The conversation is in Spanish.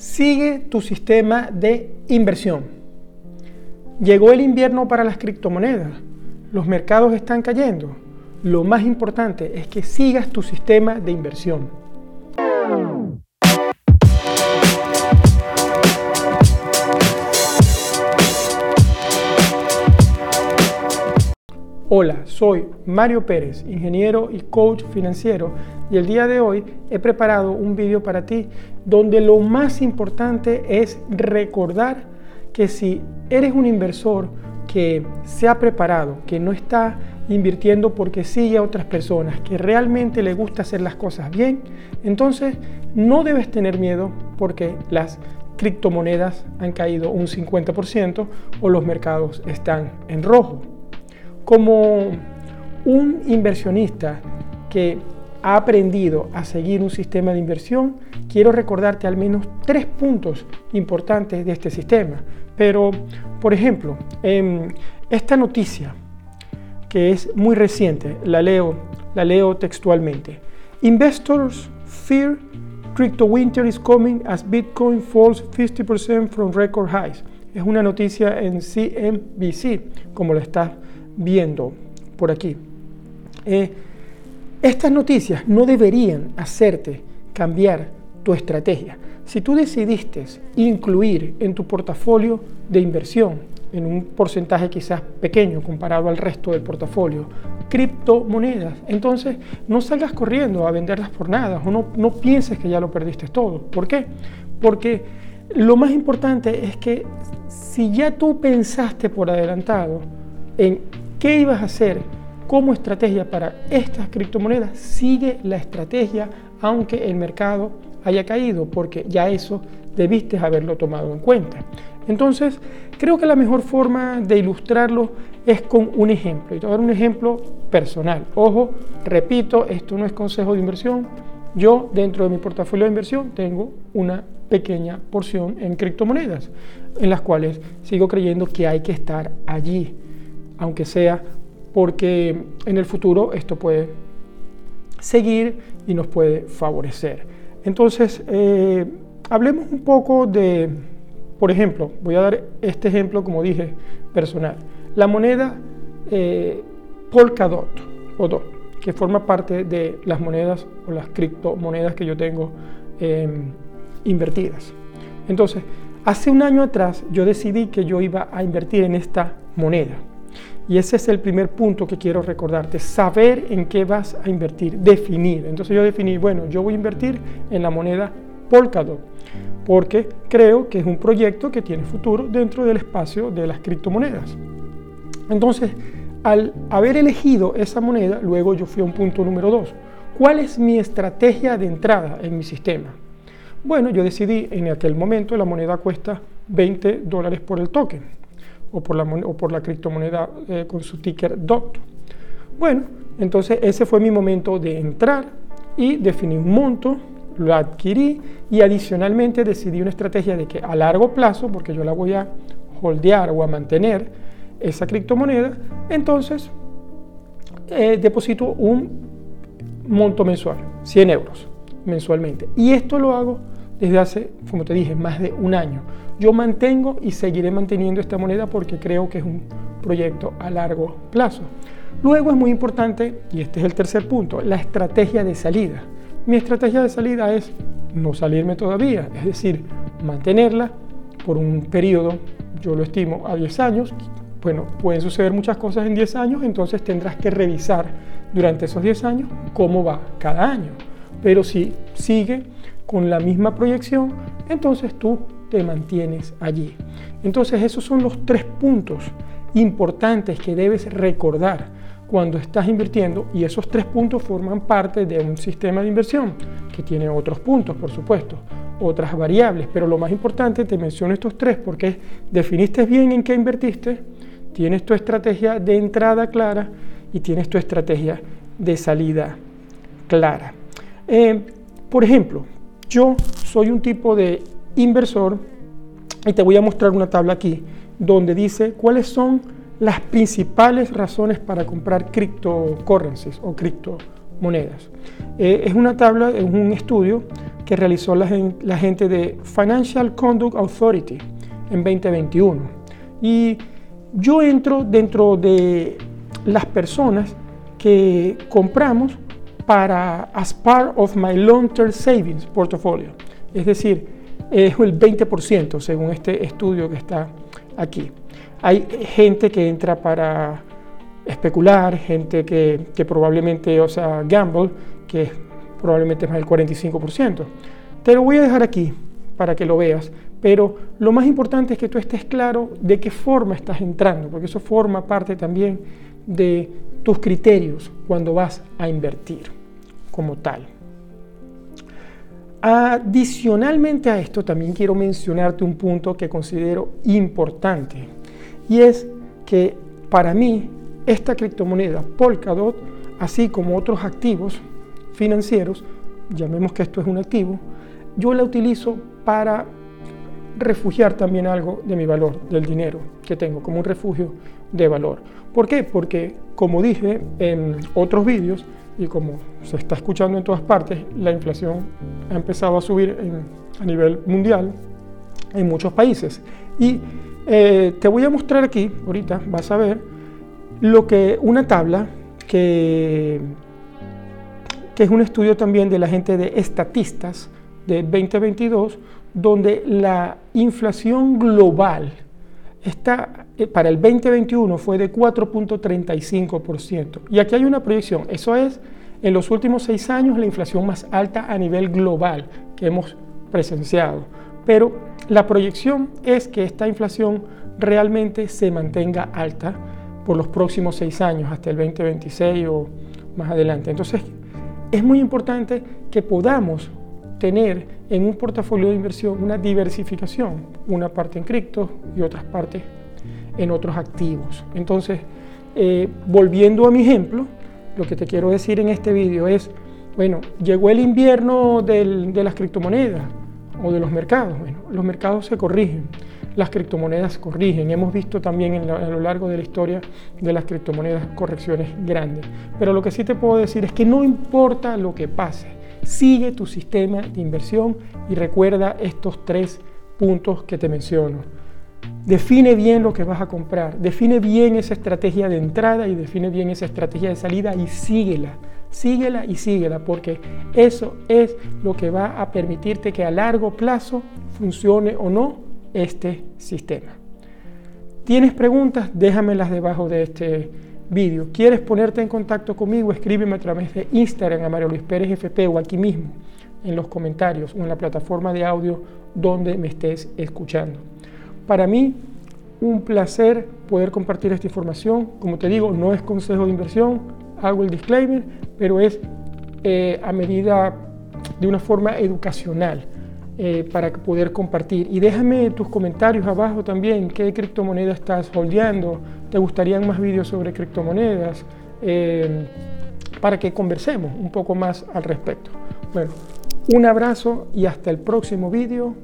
Sigue tu sistema de inversión. Llegó el invierno para las criptomonedas. Los mercados están cayendo. Lo más importante es que sigas tu sistema de inversión. Hola, soy Mario Pérez, ingeniero y coach financiero y el día de hoy he preparado un vídeo para ti donde lo más importante es recordar que si eres un inversor que se ha preparado, que no está invirtiendo porque sigue a otras personas, que realmente le gusta hacer las cosas bien, entonces no debes tener miedo porque las criptomonedas han caído un 50% o los mercados están en rojo como un inversionista que ha aprendido a seguir un sistema de inversión, quiero recordarte al menos tres puntos importantes de este sistema. Pero, por ejemplo, esta noticia, que es muy reciente, la leo, la leo textualmente. Investors fear crypto winter is coming as Bitcoin falls 50% from record highs. Es una noticia en CNBC, como lo está viendo por aquí. Eh, estas noticias no deberían hacerte cambiar tu estrategia. Si tú decidiste incluir en tu portafolio de inversión, en un porcentaje quizás pequeño comparado al resto del portafolio, criptomonedas, entonces no salgas corriendo a venderlas por nada o no, no pienses que ya lo perdiste todo. ¿Por qué? Porque lo más importante es que si ya tú pensaste por adelantado en ¿Qué ibas a hacer como estrategia para estas criptomonedas? Sigue la estrategia aunque el mercado haya caído, porque ya eso debiste haberlo tomado en cuenta. Entonces, creo que la mejor forma de ilustrarlo es con un ejemplo. Y te voy a dar un ejemplo personal. Ojo, repito, esto no es consejo de inversión. Yo, dentro de mi portafolio de inversión, tengo una pequeña porción en criptomonedas, en las cuales sigo creyendo que hay que estar allí aunque sea porque en el futuro esto puede seguir y nos puede favorecer. Entonces, eh, hablemos un poco de, por ejemplo, voy a dar este ejemplo, como dije, personal. La moneda eh, Polkadot o DOT, que forma parte de las monedas o las criptomonedas que yo tengo em, invertidas. Entonces, hace un año atrás yo decidí que yo iba a invertir en esta moneda. Y ese es el primer punto que quiero recordarte, saber en qué vas a invertir, definir. Entonces yo definí, bueno, yo voy a invertir en la moneda Polkadot, porque creo que es un proyecto que tiene futuro dentro del espacio de las criptomonedas. Entonces, al haber elegido esa moneda, luego yo fui a un punto número dos. ¿Cuál es mi estrategia de entrada en mi sistema? Bueno, yo decidí en aquel momento la moneda cuesta 20 dólares por el token o por la, o por la criptomoneda eh, con su ticker DOT. Bueno, entonces ese fue mi momento de entrar y definir un monto, lo adquirí y adicionalmente decidí una estrategia de que a largo plazo, porque yo la voy a holdear o a mantener esa criptomoneda, entonces eh, deposito un monto mensual, 100 euros mensualmente. Y esto lo hago desde hace, como te dije, más de un año. Yo mantengo y seguiré manteniendo esta moneda porque creo que es un proyecto a largo plazo. Luego es muy importante, y este es el tercer punto, la estrategia de salida. Mi estrategia de salida es no salirme todavía, es decir, mantenerla por un periodo, yo lo estimo, a 10 años. Bueno, pueden suceder muchas cosas en 10 años, entonces tendrás que revisar durante esos 10 años cómo va cada año. Pero si sigue con la misma proyección, entonces tú te mantienes allí. Entonces esos son los tres puntos importantes que debes recordar cuando estás invirtiendo y esos tres puntos forman parte de un sistema de inversión que tiene otros puntos, por supuesto, otras variables, pero lo más importante, te menciono estos tres porque definiste bien en qué invertiste, tienes tu estrategia de entrada clara y tienes tu estrategia de salida clara. Eh, por ejemplo, yo soy un tipo de inversor y te voy a mostrar una tabla aquí donde dice cuáles son las principales razones para comprar cryptocurrencies o criptomonedas. monedas. Eh, es una tabla, es un estudio que realizó la, la gente de Financial Conduct Authority en 2021. Y yo entro dentro de las personas que compramos para as part of my long-term savings portfolio. Es decir, es el 20% según este estudio que está aquí. Hay gente que entra para especular, gente que, probablemente, o sea, gamble, que probablemente es más del 45%. Te lo voy a dejar aquí para que lo veas, pero lo más importante es que tú estés claro de qué forma estás entrando, porque eso forma parte también de tus criterios cuando vas a invertir como tal. Adicionalmente a esto, también quiero mencionarte un punto que considero importante y es que para mí esta criptomoneda Polkadot, así como otros activos financieros, llamemos que esto es un activo, yo la utilizo para refugiar también algo de mi valor, del dinero que tengo, como un refugio de valor. ¿Por qué? Porque, como dije en otros vídeos, y como se está escuchando en todas partes, la inflación ha empezado a subir a nivel mundial en muchos países. Y eh, te voy a mostrar aquí, ahorita vas a ver, lo que una tabla que, que es un estudio también de la gente de estatistas de 2022, donde la inflación global está eh, para el 2021 fue de 4.35%. Y aquí hay una proyección, eso es en los últimos seis años la inflación más alta a nivel global que hemos presenciado. Pero la proyección es que esta inflación realmente se mantenga alta por los próximos seis años, hasta el 2026 o más adelante. Entonces, es muy importante que podamos tener en un portafolio de inversión una diversificación, una parte en cripto y otras partes en otros activos. Entonces, eh, volviendo a mi ejemplo, lo que te quiero decir en este vídeo es, bueno, llegó el invierno de las criptomonedas o de los mercados. Bueno, los mercados se corrigen, las criptomonedas corrigen. Hemos visto también a lo largo de la historia de las criptomonedas correcciones grandes. Pero lo que sí te puedo decir es que no importa lo que pase, Sigue tu sistema de inversión y recuerda estos tres puntos que te menciono. Define bien lo que vas a comprar, define bien esa estrategia de entrada y define bien esa estrategia de salida y síguela, síguela y síguela, porque eso es lo que va a permitirte que a largo plazo funcione o no este sistema. ¿Tienes preguntas? Déjamelas debajo de este vídeo. ¿Quieres ponerte en contacto conmigo? Escríbeme a través de Instagram a Mario Luis Pérez FP o aquí mismo en los comentarios o en la plataforma de audio donde me estés escuchando. Para mí, un placer poder compartir esta información. Como te digo, no es consejo de inversión, hago el disclaimer, pero es eh, a medida de una forma educacional eh, para poder compartir. Y déjame tus comentarios abajo también, qué criptomoneda estás holdeando, te gustarían más vídeos sobre criptomonedas, eh, para que conversemos un poco más al respecto. Bueno, un abrazo y hasta el próximo vídeo.